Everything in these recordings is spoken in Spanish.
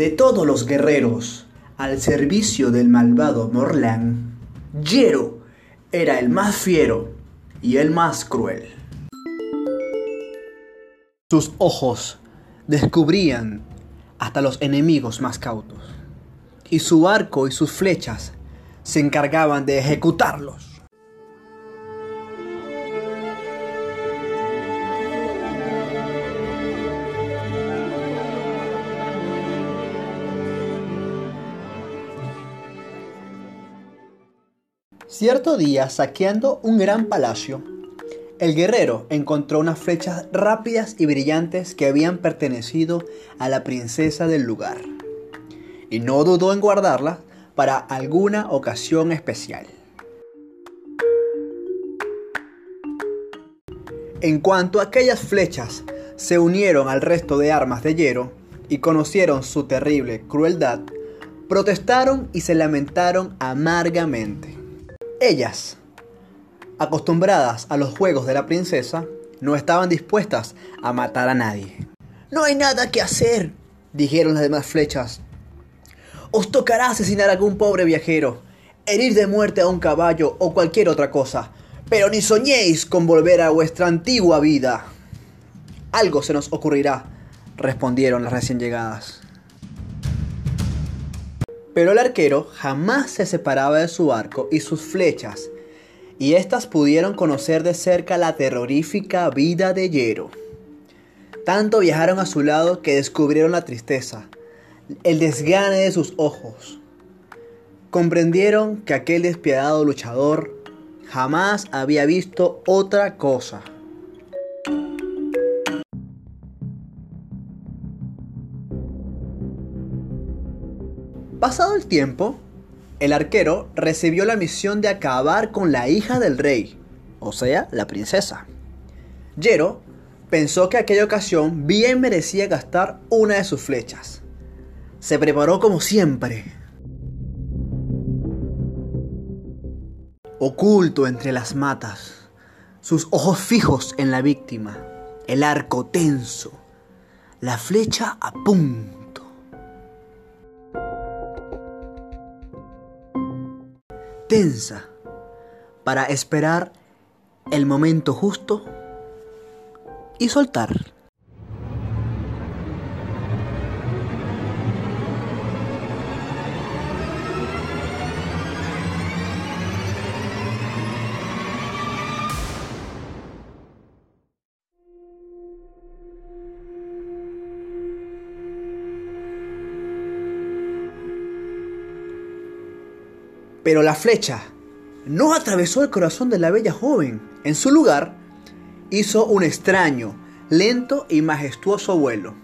De todos los guerreros al servicio del malvado Morlan, Yero era el más fiero y el más cruel. Sus ojos descubrían hasta los enemigos más cautos, y su arco y sus flechas se encargaban de ejecutarlos. Cierto día, saqueando un gran palacio, el guerrero encontró unas flechas rápidas y brillantes que habían pertenecido a la princesa del lugar, y no dudó en guardarlas para alguna ocasión especial. En cuanto aquellas flechas se unieron al resto de armas de hierro y conocieron su terrible crueldad, protestaron y se lamentaron amargamente. Ellas, acostumbradas a los juegos de la princesa, no estaban dispuestas a matar a nadie. No hay nada que hacer, dijeron las demás flechas. Os tocará asesinar a algún pobre viajero, herir de muerte a un caballo o cualquier otra cosa, pero ni soñéis con volver a vuestra antigua vida. Algo se nos ocurrirá, respondieron las recién llegadas. Pero el arquero jamás se separaba de su arco y sus flechas, y éstas pudieron conocer de cerca la terrorífica vida de Yero. Tanto viajaron a su lado que descubrieron la tristeza, el desgane de sus ojos. Comprendieron que aquel despiadado luchador jamás había visto otra cosa. Pasado el tiempo, el arquero recibió la misión de acabar con la hija del rey, o sea, la princesa. Yero pensó que aquella ocasión bien merecía gastar una de sus flechas. Se preparó como siempre. Oculto entre las matas, sus ojos fijos en la víctima, el arco tenso, la flecha a punto. Tensa para esperar el momento justo y soltar. Pero la flecha no atravesó el corazón de la bella joven. En su lugar, hizo un extraño, lento y majestuoso vuelo.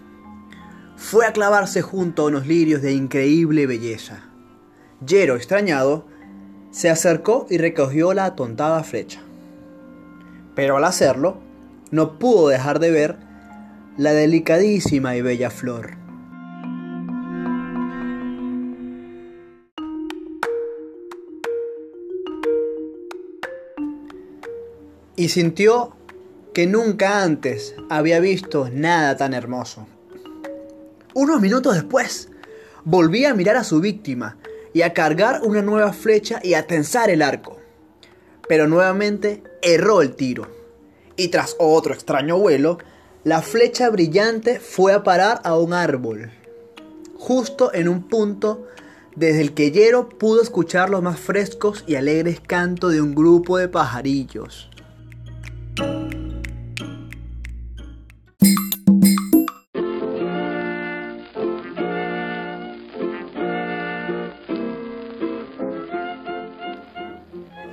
Fue a clavarse junto a unos lirios de increíble belleza. Yero, extrañado, se acercó y recogió la atontada flecha. Pero al hacerlo, no pudo dejar de ver la delicadísima y bella flor. Y sintió que nunca antes había visto nada tan hermoso. Unos minutos después, volví a mirar a su víctima y a cargar una nueva flecha y a tensar el arco. Pero nuevamente erró el tiro. Y tras otro extraño vuelo, la flecha brillante fue a parar a un árbol, justo en un punto desde el que Yero pudo escuchar los más frescos y alegres cantos de un grupo de pajarillos.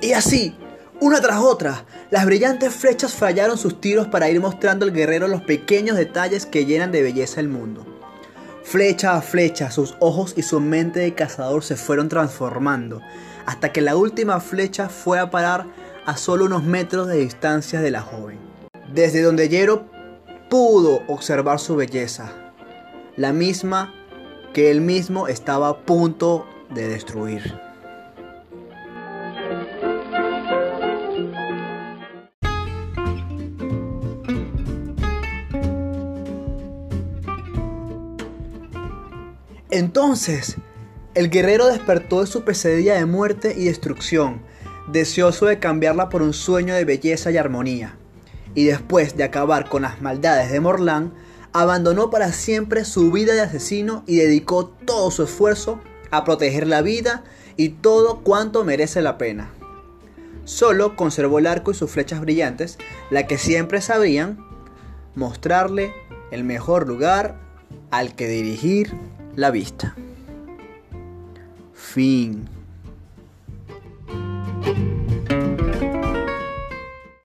Y así, una tras otra, las brillantes flechas fallaron sus tiros para ir mostrando al guerrero los pequeños detalles que llenan de belleza el mundo. Flecha a flecha, sus ojos y su mente de cazador se fueron transformando, hasta que la última flecha fue a parar a solo unos metros de distancia de la joven. Desde donde Yero pudo observar su belleza, la misma que él mismo estaba a punto de destruir. Entonces, el guerrero despertó de su pesadilla de muerte y destrucción, deseoso de cambiarla por un sueño de belleza y armonía. Y después de acabar con las maldades de Morlán, abandonó para siempre su vida de asesino y dedicó todo su esfuerzo a proteger la vida y todo cuanto merece la pena. Solo conservó el arco y sus flechas brillantes, la que siempre sabrían mostrarle el mejor lugar al que dirigir la vista. Fin.